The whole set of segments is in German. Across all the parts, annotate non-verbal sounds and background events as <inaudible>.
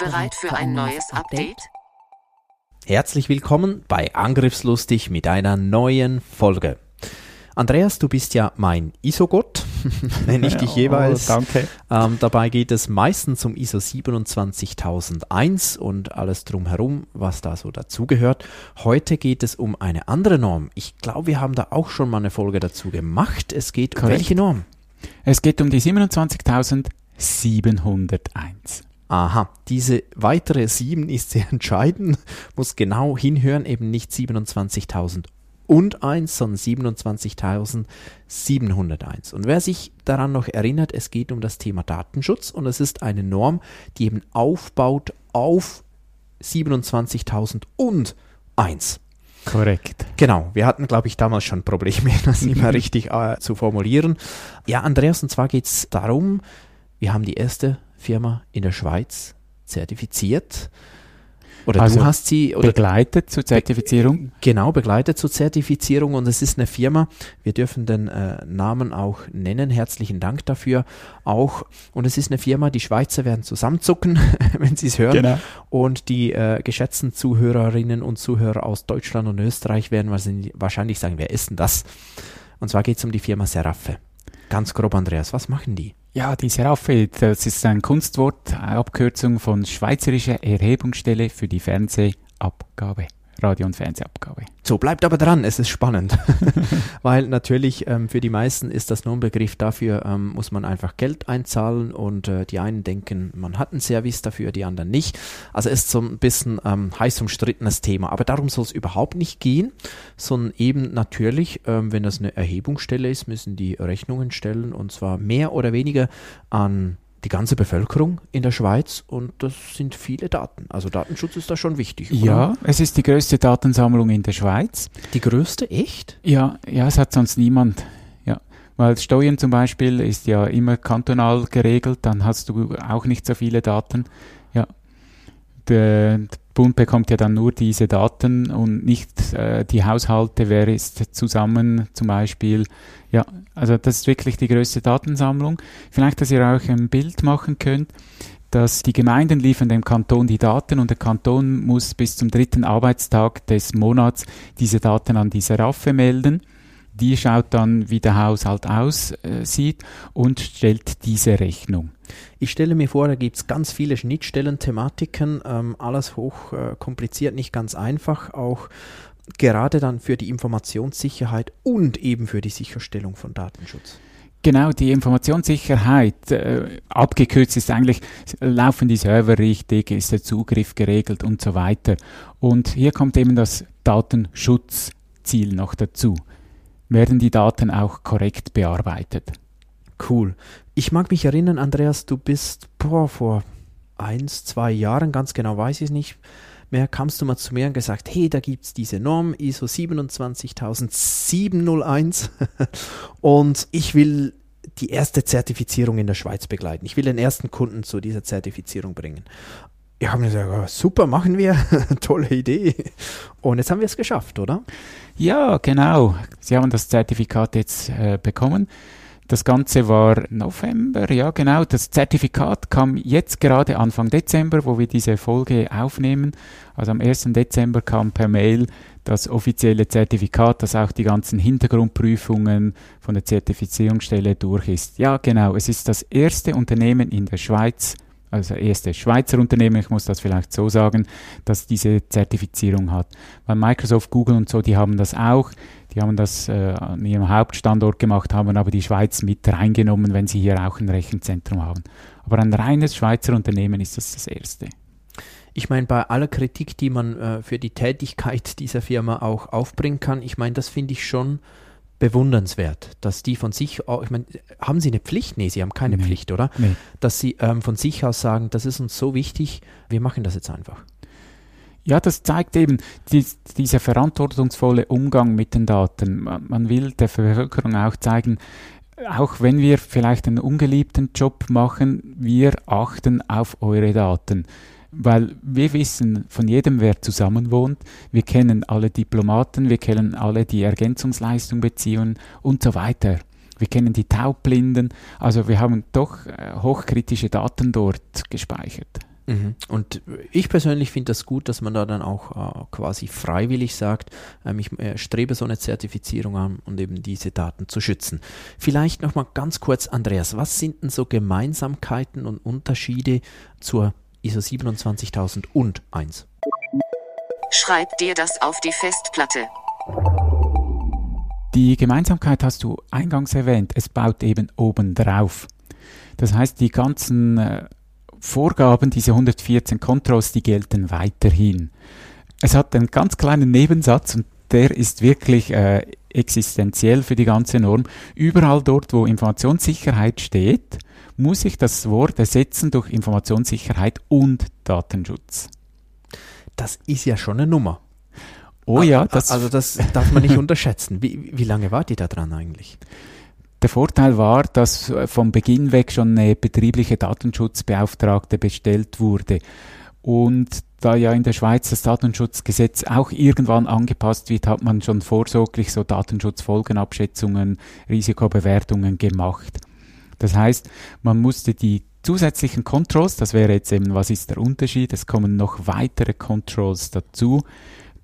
Bereit für ein neues Update? Herzlich willkommen bei Angriffslustig mit einer neuen Folge. Andreas, du bist ja mein ISO-Gott, <laughs> nenne ich dich jeweils. Oh, danke. Ähm, dabei geht es meistens um ISO 27001 und alles drumherum, was da so dazugehört. Heute geht es um eine andere Norm. Ich glaube, wir haben da auch schon mal eine Folge dazu gemacht. Es geht um Korrekt. welche Norm? Es geht um die 27701. Aha, diese weitere 7 ist sehr <laughs> entscheidend, muss genau hinhören, eben nicht 27.000 und 1, sondern 27.701. Und wer sich daran noch erinnert, es geht um das Thema Datenschutz und es ist eine Norm, die eben aufbaut auf 27.000 und 1. Korrekt. Genau, wir hatten, glaube ich, damals schon Probleme, <laughs> das immer richtig äh, zu formulieren. Ja, Andreas, und zwar geht es darum, wir haben die erste Firma in der Schweiz zertifiziert. Oder Also du hast sie oder Begleitet zur Zertifizierung. genau begleitet zur Zertifizierung und es ist eine Firma, wir dürfen den äh, Namen auch nennen, herzlichen Dank dafür auch und es ist eine Firma, die Schweizer werden zusammenzucken, <laughs> wenn sie es hören Genau. und die äh, geschätzten Zuhörerinnen und Zuhörer aus Deutschland und Österreich werden wahrscheinlich- wahrscheinlich sagen, wer ist denn das? Und zwar geht es um die Firma Seraphe. Ganz grob, Andreas, was machen die? Ja, die Seraphe, das ist ein Kunstwort, eine Abkürzung von Schweizerischer Erhebungsstelle für die Fernsehabgabe. Radio- und Fernsehabgabe. So, bleibt aber dran, es ist spannend. <laughs> Weil natürlich ähm, für die meisten ist das nur ein Begriff dafür, ähm, muss man einfach Geld einzahlen und äh, die einen denken, man hat einen Service dafür, die anderen nicht. Also ist so ein bisschen ähm, heiß umstrittenes Thema. Aber darum soll es überhaupt nicht gehen, sondern eben natürlich, ähm, wenn das eine Erhebungsstelle ist, müssen die Rechnungen stellen und zwar mehr oder weniger an die ganze Bevölkerung in der Schweiz und das sind viele Daten. Also Datenschutz ist da schon wichtig. oder? Ja, es ist die größte Datensammlung in der Schweiz. Die größte, echt? Ja, ja, es hat sonst niemand. Ja, weil Steuern zum Beispiel ist ja immer kantonal geregelt, dann hast du auch nicht so viele Daten. Ja, der, Bund bekommt ja dann nur diese Daten und nicht äh, die Haushalte, wer ist zusammen zum Beispiel. Ja, also das ist wirklich die größte Datensammlung. Vielleicht, dass ihr auch ein Bild machen könnt dass die Gemeinden liefern dem Kanton die Daten und der Kanton muss bis zum dritten Arbeitstag des Monats diese Daten an die Seraphe melden. Die schaut dann, wie der Haushalt aussieht und stellt diese Rechnung. Ich stelle mir vor, da gibt es ganz viele Schnittstellen-Thematiken, ähm, alles hoch äh, kompliziert, nicht ganz einfach, auch gerade dann für die Informationssicherheit und eben für die Sicherstellung von Datenschutz. Genau, die Informationssicherheit, äh, abgekürzt ist eigentlich, laufen die Server richtig, ist der Zugriff geregelt und so weiter. Und hier kommt eben das Datenschutzziel noch dazu. Werden die Daten auch korrekt bearbeitet? Cool. Ich mag mich erinnern, Andreas, du bist boah, vor eins, zwei Jahren, ganz genau weiß ich es nicht mehr, kamst du mal zu mir und gesagt, hey, da gibt es diese Norm ISO 27701 <laughs> und ich will die erste Zertifizierung in der Schweiz begleiten. Ich will den ersten Kunden zu dieser Zertifizierung bringen. Ich habe mir gesagt, super, machen wir, <laughs> tolle Idee. Und jetzt haben wir es geschafft, oder? Ja, genau. Sie haben das Zertifikat jetzt äh, bekommen. Das Ganze war November, ja genau. Das Zertifikat kam jetzt gerade Anfang Dezember, wo wir diese Folge aufnehmen. Also am 1. Dezember kam per Mail das offizielle Zertifikat, das auch die ganzen Hintergrundprüfungen von der Zertifizierungsstelle durch ist. Ja, genau. Es ist das erste Unternehmen in der Schweiz, also erste Schweizer Unternehmen, ich muss das vielleicht so sagen, das diese Zertifizierung hat. Weil Microsoft, Google und so, die haben das auch. Die haben das äh, an ihrem Hauptstandort gemacht, haben aber die Schweiz mit reingenommen, wenn sie hier auch ein Rechenzentrum haben. Aber ein reines Schweizer Unternehmen ist das das erste. Ich meine, bei aller Kritik, die man äh, für die Tätigkeit dieser Firma auch aufbringen kann, ich meine, das finde ich schon bewundernswert, dass die von sich, ich meine, haben sie eine Pflicht? Nee, sie haben keine Nee. Pflicht, oder? Nee. Dass sie ähm, von sich aus sagen, das ist uns so wichtig, wir machen das jetzt einfach. Ja, das zeigt eben dies, dieser verantwortungsvolle Umgang mit den Daten. Man, man will der Bevölkerung auch zeigen, auch wenn wir vielleicht einen ungeliebten Job machen, wir achten auf eure Daten. Weil wir wissen von jedem, wer zusammen wohnt. Wir kennen alle Diplomaten, wir kennen alle, die Ergänzungsleistung beziehen und so weiter. Wir kennen die Taubblinden. Also wir haben doch äh, hochkritische Daten dort gespeichert. Mhm. Und ich persönlich finde das gut, dass man da dann auch äh, quasi freiwillig sagt, ähm, ich äh, strebe so eine Zertifizierung an und eben diese Daten zu schützen. Vielleicht nochmal ganz kurz, Andreas, was sind denn so Gemeinsamkeiten und Unterschiede zur ISO 27001? Schreib dir das auf die Festplatte. Die Gemeinsamkeit hast du eingangs erwähnt, es baut eben oben drauf. Das heißt, die ganzen äh, Vorgaben, diese 114 Controls, die gelten weiterhin. Es hat einen ganz kleinen Nebensatz und der ist wirklich äh, existenziell für die ganze Norm. Überall dort, wo Informationssicherheit steht, muss ich das Wort ersetzen durch Informationssicherheit und Datenschutz. Das ist ja schon eine Nummer. Oh ja, das also das darf man nicht <laughs> unterschätzen. Wie, wie lange wart ihr da dran eigentlich? Der Vorteil war, dass äh, vom Beginn weg schon eine betriebliche Datenschutzbeauftragte bestellt wurde. Und da ja in der Schweiz das Datenschutzgesetz auch irgendwann angepasst wird, hat man schon vorsorglich so Datenschutzfolgenabschätzungen, Risikobewertungen gemacht. Das heißt, man musste die zusätzlichen Controls, das wäre jetzt eben, was ist der Unterschied, es kommen noch weitere Controls dazu,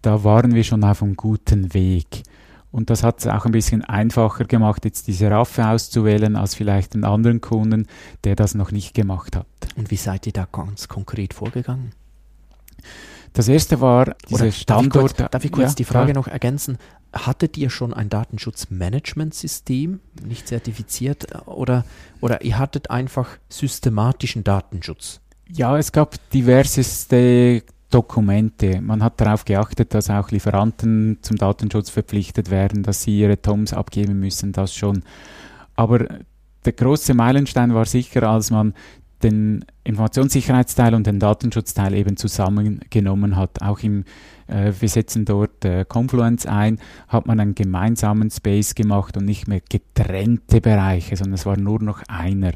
da waren wir schon auf einem guten Weg. Und das hat es auch ein bisschen einfacher gemacht, jetzt diese Raffe auszuwählen, als vielleicht einen anderen Kunden, der das noch nicht gemacht hat. Und wie seid ihr da ganz konkret vorgegangen? Das erste war dieser Standort. Darf ich kurz, darf ich kurz Ja, die Frage klar. noch ergänzen? Hattet ihr schon ein Datenschutzmanagementsystem, nicht zertifiziert, äh, oder, oder ihr hattet einfach systematischen Datenschutz? Ja, es gab diverseste Dokumente. Man hat darauf geachtet, dass auch Lieferanten zum Datenschutz verpflichtet werden, dass sie ihre TOMs abgeben müssen, das schon. Aber der große Meilenstein war sicher, als man den Informationssicherheitsteil und den Datenschutzteil eben zusammengenommen hat. Auch im, äh, wir setzen dort äh, Confluence ein, hat man einen gemeinsamen Space gemacht und nicht mehr getrennte Bereiche, sondern es war nur noch einer.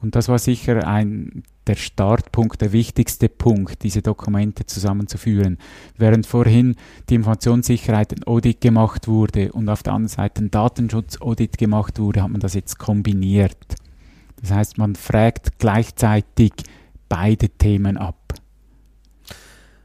Und das war sicher ein, der Startpunkt, der wichtigste Punkt, diese Dokumente zusammenzuführen. Während vorhin die Informationssicherheit ein Audit gemacht wurde und auf der anderen Seite ein Datenschutz-Audit gemacht wurde, hat man das jetzt kombiniert. Das heißt, man fragt gleichzeitig beide Themen ab.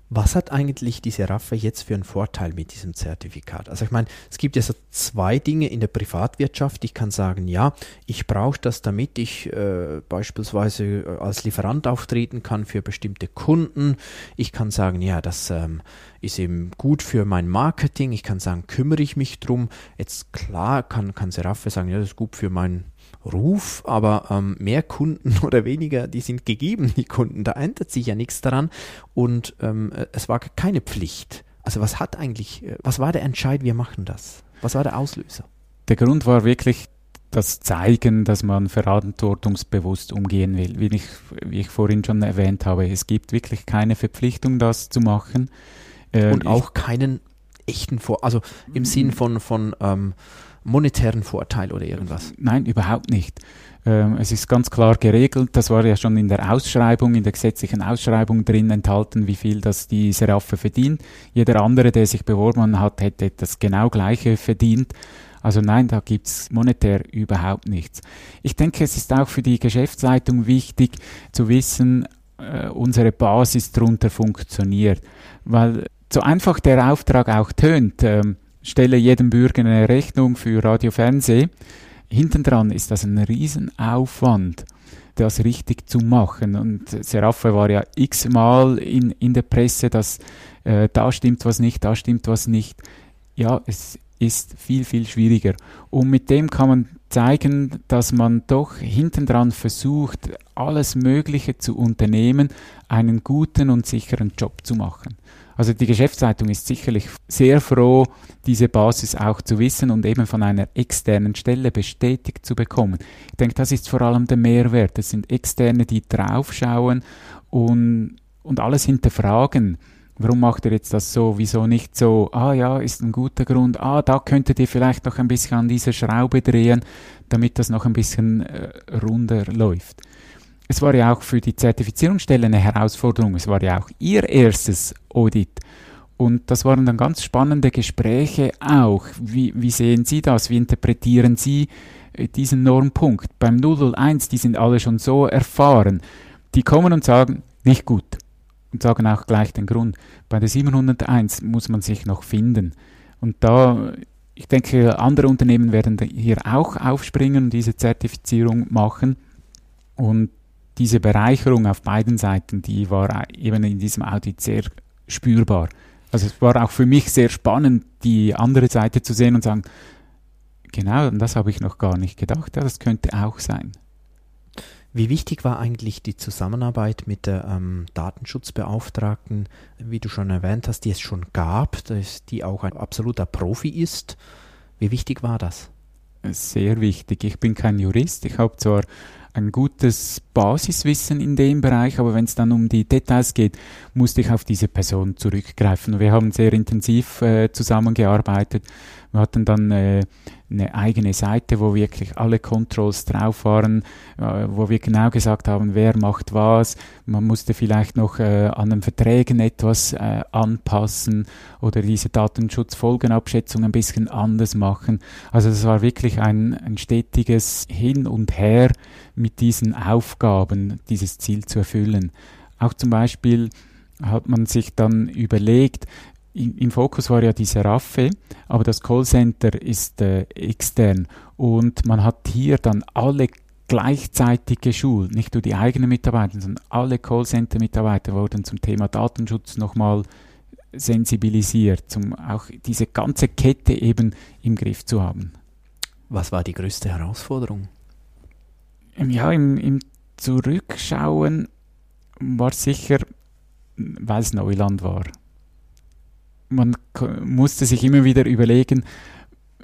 Was hat eigentlich diese Raffe jetzt für einen Vorteil mit diesem Zertifikat? Also ich meine, es gibt ja so zwei Dinge in der Privatwirtschaft. Ich kann sagen, ja, ich brauche das, damit ich äh, beispielsweise äh, als Lieferant auftreten kann für bestimmte Kunden. Ich kann sagen, ja, das ähm, ist eben gut für mein Marketing. Ich kann sagen, kümmere ich mich drum. Jetzt klar kann, kann Seraphe sagen, ja, das ist gut für meinen Ruf, aber ähm, mehr Kunden <laughs> oder weniger, die sind gegeben, die Kunden. Da ändert sich ja nichts daran und ähm, äh, es war keine Pflicht. Also was hat eigentlich, äh, was war der Entscheid, wir machen das? Was war der Auslöser? Der Grund war wirklich das Zeigen, dass man verantwortungsbewusst umgehen will. Wie ich, wie ich vorhin schon erwähnt habe, es gibt wirklich keine Verpflichtung, das zu machen. Ähm, Und auch keinen echten Vor, also im Sinn von, von ähm, monetären Vorteil oder irgendwas. Nein, überhaupt nicht. Ähm, es ist ganz klar geregelt, das war ja schon in der Ausschreibung, in der gesetzlichen Ausschreibung drin enthalten, wie viel das die Seraphe verdient. Jeder andere, der sich beworben hat, hätte das genau gleiche verdient. Also nein, da gibt's monetär überhaupt nichts. Ich denke, es ist auch für die Geschäftsleitung wichtig zu wissen, äh, unsere Basis drunter funktioniert. Weil so einfach der Auftrag auch tönt, ähm, stelle jedem Bürger eine Rechnung für Radio Fernsehen, hintendran ist das ein Riesenaufwand, das richtig zu machen. Und Seraphe war ja x-mal in, in der Presse, dass äh, da stimmt was nicht, da stimmt was nicht. Ja, es ist viel, viel schwieriger. Und mit dem kann man zeigen, dass man doch hintendran versucht, alles Mögliche zu unternehmen, einen guten und sicheren Job zu machen. Also die Geschäftsleitung ist sicherlich sehr froh, diese Basis auch zu wissen und eben von einer externen Stelle bestätigt zu bekommen. Ich denke, das ist vor allem der Mehrwert. Es sind Externe, die draufschauen und, und alles hinterfragen. Warum macht ihr jetzt das so? Wieso nicht so? Ah ja, ist ein guter Grund. Ah, da könntet ihr vielleicht noch ein bisschen an dieser Schraube drehen, damit das noch ein bisschen äh, runder läuft es war ja auch für die Zertifizierungsstelle eine Herausforderung. Es war ja auch ihr erstes Audit. Und das waren dann ganz spannende Gespräche auch. Wie, wie sehen Sie das? Wie interpretieren Sie äh, diesen Normpunkt? Beim 001, die sind alle schon so erfahren. Die kommen und sagen, nicht gut. Und sagen auch gleich den Grund. Bei der 701 muss man sich noch finden. Und da, ich denke, andere Unternehmen werden hier auch aufspringen und diese Zertifizierung machen. Und diese Bereicherung auf beiden Seiten, die war eben in diesem Audit sehr spürbar. Also es war auch für mich sehr spannend, die andere Seite zu sehen und sagen, genau, das habe ich noch gar nicht gedacht, ja, das könnte auch sein. Wie wichtig war eigentlich die Zusammenarbeit mit der ähm, Datenschutzbeauftragten, wie du schon erwähnt hast, die es schon gab, die auch ein absoluter Profi ist? Wie wichtig war das? Sehr wichtig. Ich bin kein Jurist. Ich habe zwar ein gutes Basiswissen in dem Bereich, aber wenn es dann um die Details geht, musste ich auf diese Person zurückgreifen. Wir haben sehr intensiv äh, zusammengearbeitet. Wir hatten dann äh, eine eigene Seite, wo wirklich alle Controls drauf waren, äh, wo wir genau gesagt haben, wer macht was. Man musste vielleicht noch äh, an den Verträgen etwas äh, anpassen oder diese Datenschutzfolgenabschätzung ein bisschen anders machen. Also das war wirklich ein, ein stetiges Hin und Her mit diesen Aufgaben, dieses Ziel zu erfüllen. Auch zum Beispiel hat man sich dann überlegt, im Fokus war ja die Seraphe, aber das Callcenter ist äh, extern und man hat hier dann alle gleichzeitig geschult, nicht nur die eigenen Mitarbeiter, sondern alle Callcenter-Mitarbeiter wurden zum Thema Datenschutz nochmal sensibilisiert, um auch diese ganze Kette eben im Griff zu haben. Was war die größte Herausforderung? Ja, im, im Zurückschauen war sicher, weil es Neuland war man musste sich immer wieder überlegen,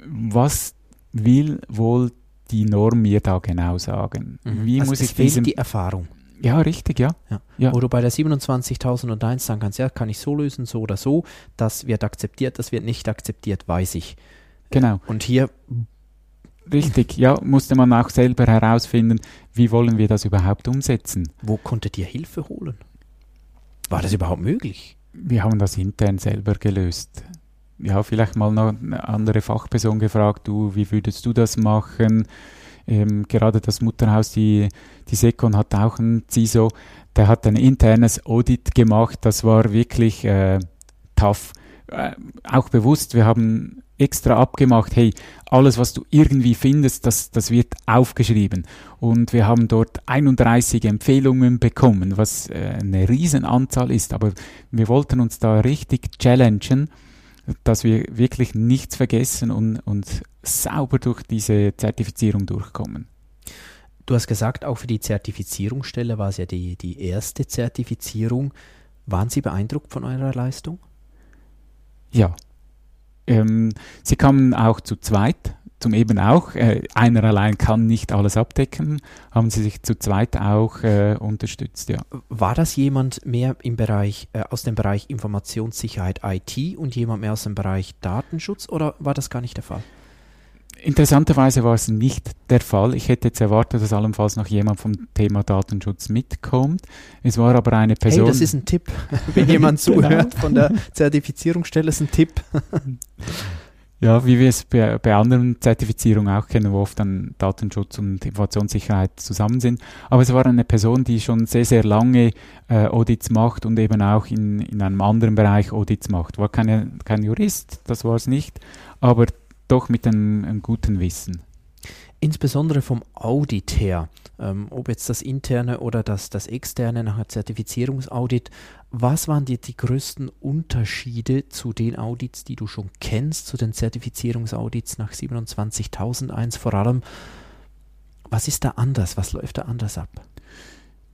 was will wohl die Norm mir da genau sagen? Mhm. Wie also muss ich diesem die Erfahrung. Ja, richtig, ja. ja. ja. Wo du bei der 27.001 sagen kannst, ja, kann ich so lösen, so oder so. Das wird akzeptiert, das wird nicht akzeptiert, weiß ich. Genau. Und hier. Richtig, ja, musste man auch selber herausfinden, wie wollen wir das überhaupt umsetzen. Wo konntet ihr Hilfe holen? War das überhaupt möglich? Wir haben das intern selber gelöst. Ja, vielleicht mal noch eine andere Fachperson gefragt, du, wie würdest du das machen? Ähm, gerade das Mutterhaus, die, die Sekon hat auch ein CISO, der hat ein internes Audit gemacht, das war wirklich äh, tough. Äh, auch bewusst, wir haben extra abgemacht, hey, alles, was du irgendwie findest, das, das wird aufgeschrieben. Und wir haben dort 31 Empfehlungen bekommen, was äh, eine Riesenanzahl ist. Aber wir wollten uns da richtig challengen, dass wir wirklich nichts vergessen und, und sauber durch diese Zertifizierung durchkommen. Du hast gesagt, auch für die Zertifizierungsstelle war es ja die, die erste Zertifizierung. Waren Sie beeindruckt von eurer Leistung? Ja, ähm, sie kamen auch zu zweit, zum eben auch, äh, einer allein kann nicht alles abdecken, haben sie sich zu zweit auch äh, unterstützt, ja. War das jemand mehr im Bereich, äh, aus dem Bereich Informationssicherheit IT und jemand mehr aus dem Bereich Datenschutz oder war das gar nicht der Fall? Interessanterweise war es nicht der Fall. Ich hätte jetzt erwartet, dass allenfalls noch jemand vom Thema Datenschutz mitkommt. Es war aber eine Person. Hey, das ist ein Tipp. <laughs> Wenn jemand <laughs> genau. zuhört von der Zertifizierungsstelle, ist ein Tipp. <laughs> ja, wie wir es bei, bei, anderen Zertifizierungen auch kennen, wo oft dann Datenschutz und Informationssicherheit zusammen sind. Aber es war eine Person, die schon sehr, sehr lange äh, Audits macht und eben auch in, in einem anderen Bereich Audits macht. War keine, kein Jurist, das war es nicht, aber doch mit einem, einem guten Wissen. Insbesondere vom Audit her, ähm, ob jetzt das interne oder das, das externe nachher Zertifizierungsaudit, was waren die, die größten Unterschiede zu den Audits, die du schon kennst, zu den Zertifizierungsaudits nach 27001 vor allem? Was ist da anders? Was läuft da anders ab?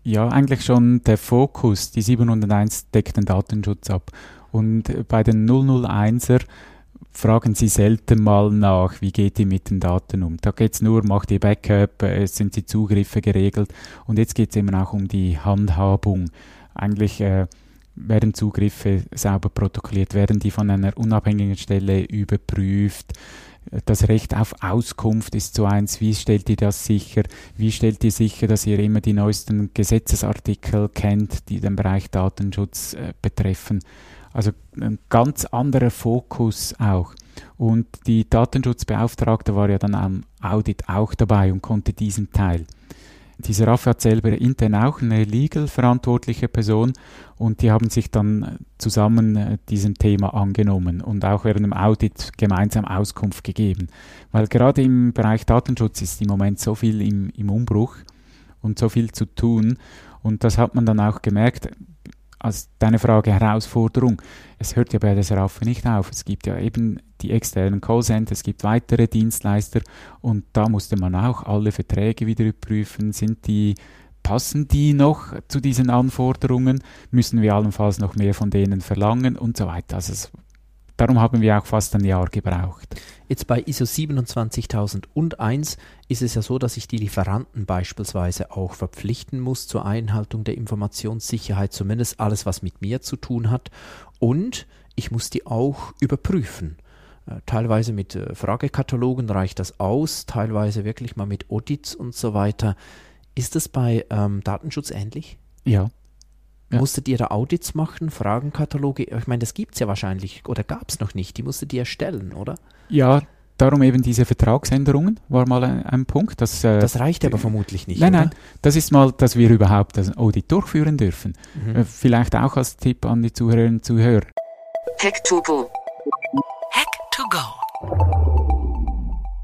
Ja, eigentlich schon der Fokus. Die 701 deckt den Datenschutz ab. Und bei den 001er fragen sie selten mal nach, wie geht ihr mit den Daten um. Da geht es nur, macht ihr Backup, äh, sind die Zugriffe geregelt. Und jetzt geht es eben auch um die Handhabung. Eigentlich äh, werden Zugriffe sauber protokolliert, werden die von einer unabhängigen Stelle überprüft. Das Recht auf Auskunft ist so eins. Wie stellt ihr das sicher? Wie stellt ihr sicher, dass ihr immer die neuesten Gesetzesartikel kennt, die den Bereich Datenschutz äh, betreffen? Also ein ganz anderer Fokus auch. Und die Datenschutzbeauftragte war ja dann am Audit auch dabei und konnte diesen Teil. Dieser Raffe hat selber intern auch eine legal verantwortliche Person und die haben sich dann zusammen äh, diesem Thema angenommen und auch während dem Audit gemeinsam Auskunft gegeben. Weil gerade im Bereich Datenschutz ist im Moment so viel im, im Umbruch und so viel zu tun und das hat man dann auch gemerkt als deine Frage Herausforderung, es hört ja bei der Seraphe nicht auf. Es gibt ja eben die externen Callcenter, es gibt weitere Dienstleister und da musste man auch alle Verträge wieder überprüfen. Sind die, passen die noch zu diesen Anforderungen? Müssen wir allenfalls noch mehr von denen verlangen und so weiter. Also es Darum haben wir auch fast ein Jahr gebraucht. Jetzt bei ISO 27001 ist es ja so, dass ich die Lieferanten beispielsweise auch verpflichten muss zur Einhaltung der Informationssicherheit, zumindest alles, was mit mir zu tun hat. Und ich muss die auch überprüfen. Äh, teilweise mit äh, Fragekatalogen reicht das aus, teilweise wirklich mal mit Audits und so weiter. Ist das bei ähm, Datenschutz ähnlich? Ja, ja. Musstet ihr da Audits machen, Fragenkataloge? Ich meine, das gibt es ja wahrscheinlich oder gab es noch nicht. Die musstet ihr erstellen, oder? Ja, darum eben diese Vertragsänderungen war mal ein, ein Punkt. Dass, äh, das reicht aber vermutlich nicht. Nein, oder? nein, das ist mal, dass wir überhaupt das Audit durchführen dürfen. Mhm. Äh, vielleicht auch als Tipp an die Zuhörerinnen und Zuhörer. Hack to go. Hack to go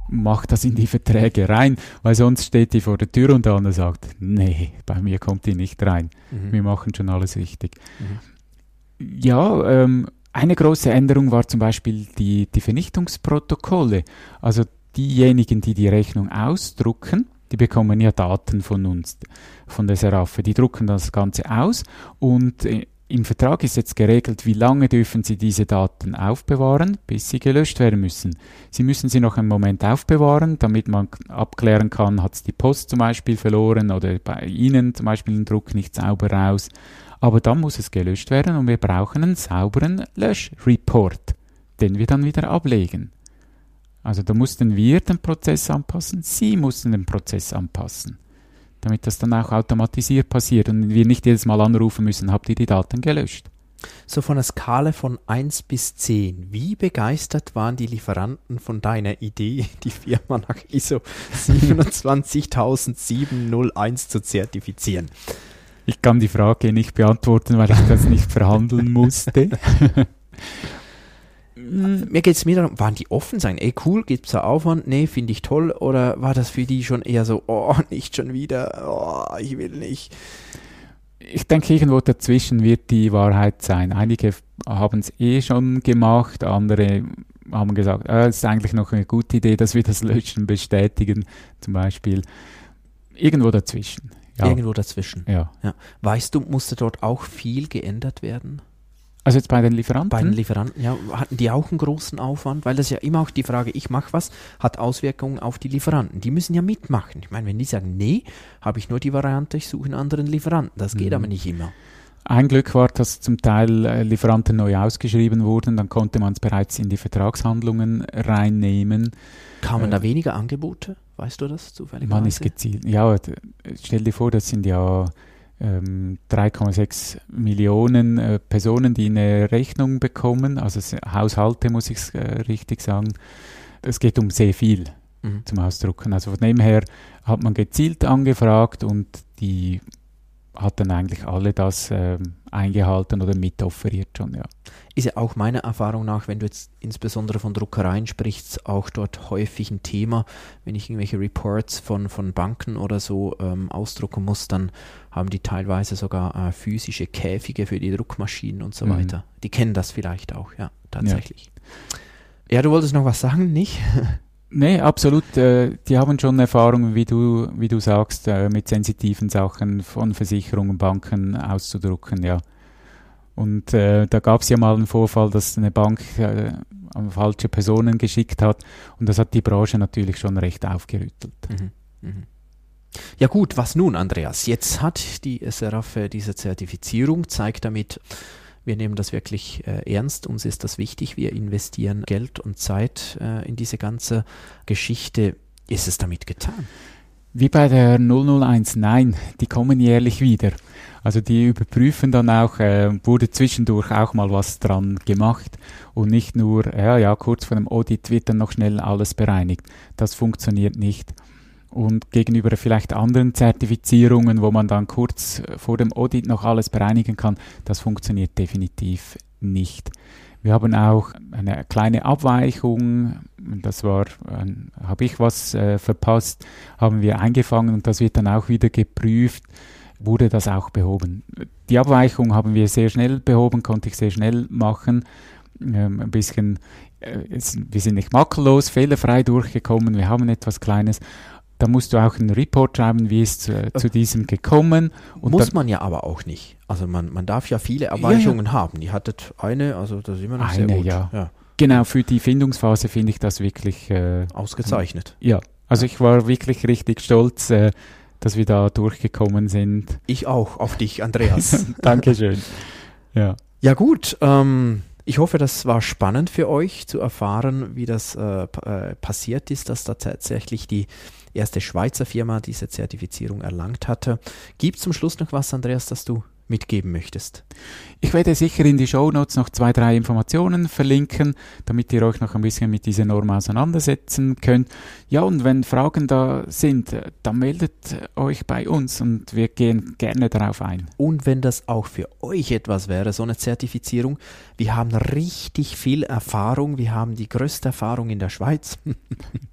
macht das in die Verträge rein, weil sonst steht die vor der Tür und der andere sagt, nee, bei mir kommt die nicht rein. Mhm. Wir machen schon alles richtig. Mhm. Ja, ähm, eine große Änderung war zum Beispiel die, die Vernichtungsprotokolle. Also diejenigen, die die Rechnung ausdrucken, die bekommen ja Daten von uns, von der Seraphe. Die drucken das Ganze aus und äh, im Vertrag ist jetzt geregelt, wie lange dürfen Sie diese Daten aufbewahren, bis sie gelöscht werden müssen. Sie müssen sie noch einen Moment aufbewahren, damit man abklären kann, hat es die Post zum Beispiel verloren oder bei Ihnen zum Beispiel den Druck nicht sauber raus. Aber dann muss es gelöscht werden und wir brauchen einen sauberen Löschreport, den wir dann wieder ablegen. Also da mussten wir den Prozess anpassen, Sie mussten den Prozess anpassen damit das dann auch automatisiert passiert und wir nicht jedes Mal anrufen müssen, habt ihr die Daten gelöscht? So von der Skala von 1 bis 10, wie begeistert waren die Lieferanten von deiner Idee, die Firma nach ISO 27001 zu zertifizieren? Ich kann die Frage nicht beantworten, weil ich das nicht verhandeln musste. <laughs> mir geht es mir darum, waren die offen, sagen, ey cool, gibt es da Aufwand? Nee, finde ich toll. Oder war das für die schon eher so, oh, <laughs> nicht schon wieder, oh, ich will nicht. Ich denke, irgendwo dazwischen wird die Wahrheit sein. Einige haben es eh schon gemacht, andere haben gesagt, es äh, ist eigentlich noch eine gute Idee, dass wir das Löschen bestätigen, zum Beispiel. Irgendwo dazwischen. Ja. Irgendwo dazwischen. Ja. ja. Weißt du, musste dort auch viel geändert werden? Also jetzt bei den Lieferanten? Bei den Lieferanten, ja. Hatten die auch einen großen Aufwand? Weil das ja immer auch die Frage, ich mache was, hat Auswirkungen auf die Lieferanten. Die müssen ja mitmachen. Ich meine, wenn die sagen, nee, habe ich nur die Variante, ich suche einen anderen Lieferanten. Das geht mhm. aber nicht immer. Ein Glück war, dass zum Teil äh, Lieferanten neu ausgeschrieben wurden, dann konnte man es bereits in die Vertragshandlungen reinnehmen. Kamen äh, da weniger Angebote? Weißt du das zufällig? Man ist gezielt. Ja, stell dir vor, das sind ja 3,6 ähm, Millionen äh, Personen, die eine Rechnung bekommen, also Haushalte muss ich äh, richtig sagen. Es geht um sehr viel mhm. zum Ausdrucken. Also von dem her hat man gezielt angefragt und die hat dann eigentlich alle das ähm, eingehalten oder mitofferiert schon, ja. Ist ja auch meiner Erfahrung nach, wenn du jetzt insbesondere von Druckereien sprichst, auch dort häufig ein Thema. Wenn ich irgendwelche Reports von, von Banken oder so ähm, ausdrucken muss, dann haben die teilweise sogar äh, physische Käfige für die Druckmaschinen und so Mhm. weiter. Die kennen das vielleicht auch, ja, tatsächlich. Ja, du wolltest noch was sagen, nicht? <laughs> Nee, absolut. Äh, die haben schon Erfahrungen, wie du, wie du sagst, äh, mit sensitiven Sachen von Versicherungen, Banken auszudrucken, ja. Und äh, da gab es ja mal einen Vorfall, dass eine Bank äh, an falsche Personen geschickt hat und das hat die Branche natürlich schon recht aufgerüttelt. Mhm. Mhm. Ja gut, was nun, Andreas? Jetzt hat die SRF diese Zertifizierung, zeigt damit, wir nehmen das wirklich äh, ernst, uns ist das wichtig, wir investieren Geld und Zeit äh, in diese ganze Geschichte. Ist es damit getan? Wie bei der 001, nein, die kommen jährlich wieder. Also die überprüfen dann auch, äh, wurde zwischendurch auch mal was dran gemacht und nicht nur, ja, ja, kurz vor dem Audit wird dann noch schnell alles bereinigt. Das funktioniert nicht. Und gegenüber vielleicht anderen Zertifizierungen, wo man dann kurz vor dem Audit noch alles bereinigen kann, das funktioniert definitiv nicht. Wir haben auch eine kleine Abweichung, das war, äh, habe ich was äh, verpasst, haben wir eingefangen und das wird dann auch wieder geprüft, wurde das auch behoben. Die Abweichung haben wir sehr schnell behoben, konnte ich sehr schnell machen, ähm, ein bisschen, äh, wir sind nicht makellos, fehlerfrei durchgekommen, wir haben etwas Kleines. Da musst du auch einen Report schreiben, wie ist äh, zu diesem gekommen. Und Muss dann, man ja aber auch nicht. Also man, man darf ja viele Erweichungen haben. Die hattet eine, also das ist immer noch sehr Eine, gut. ja. Genau, für die Findungsphase finde ich das wirklich äh, Ausgezeichnet. Ja, also ich war wirklich richtig stolz, äh, dass wir da durchgekommen sind. Ich auch, auf dich, Andreas. <laughs> Dankeschön. Ja. Ja gut, ähm, ich hoffe, das war spannend für euch zu erfahren, wie das äh, äh, passiert ist, dass da tatsächlich die erste Schweizer Firma diese Zertifizierung erlangt hatte. Gibt zum Schluss noch was, Andreas, das du mitgeben möchtest? Ich werde sicher in die Shownotes noch zwei, drei Informationen verlinken, damit ihr euch noch ein bisschen mit dieser Norm auseinandersetzen könnt. Ja, und wenn Fragen da sind, dann meldet euch bei uns und wir gehen gerne darauf ein. Und wenn das auch für euch etwas wäre, so eine Zertifizierung, wir haben richtig viel Erfahrung, wir haben die größte Erfahrung in der Schweiz.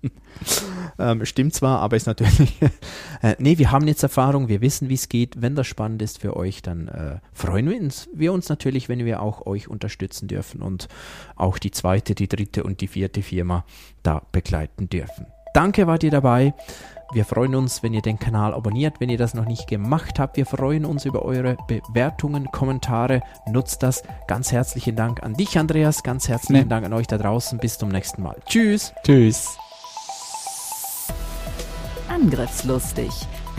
<laughs> ähm, stimmt zwar, aber ist natürlich. <laughs> äh, nee, wir haben jetzt Erfahrung, wir wissen, wie es geht. Wenn das spannend ist für euch, dann äh, freuen wir uns, wir uns natürlich, wenn wir auch euch unterstützen dürfen und auch die zweite, die dritte und die vierte Firma da begleiten dürfen. Danke, wart ihr dabei. Wir freuen uns, wenn ihr den Kanal abonniert, wenn ihr das noch nicht gemacht habt. Wir freuen uns über eure Bewertungen, Kommentare. Nutzt das. Ganz herzlichen Dank an dich, Andreas. Ganz herzlichen Nee. Dank an euch da draußen. Bis zum nächsten Mal. Tschüss. Tschüss. Angriffslustig.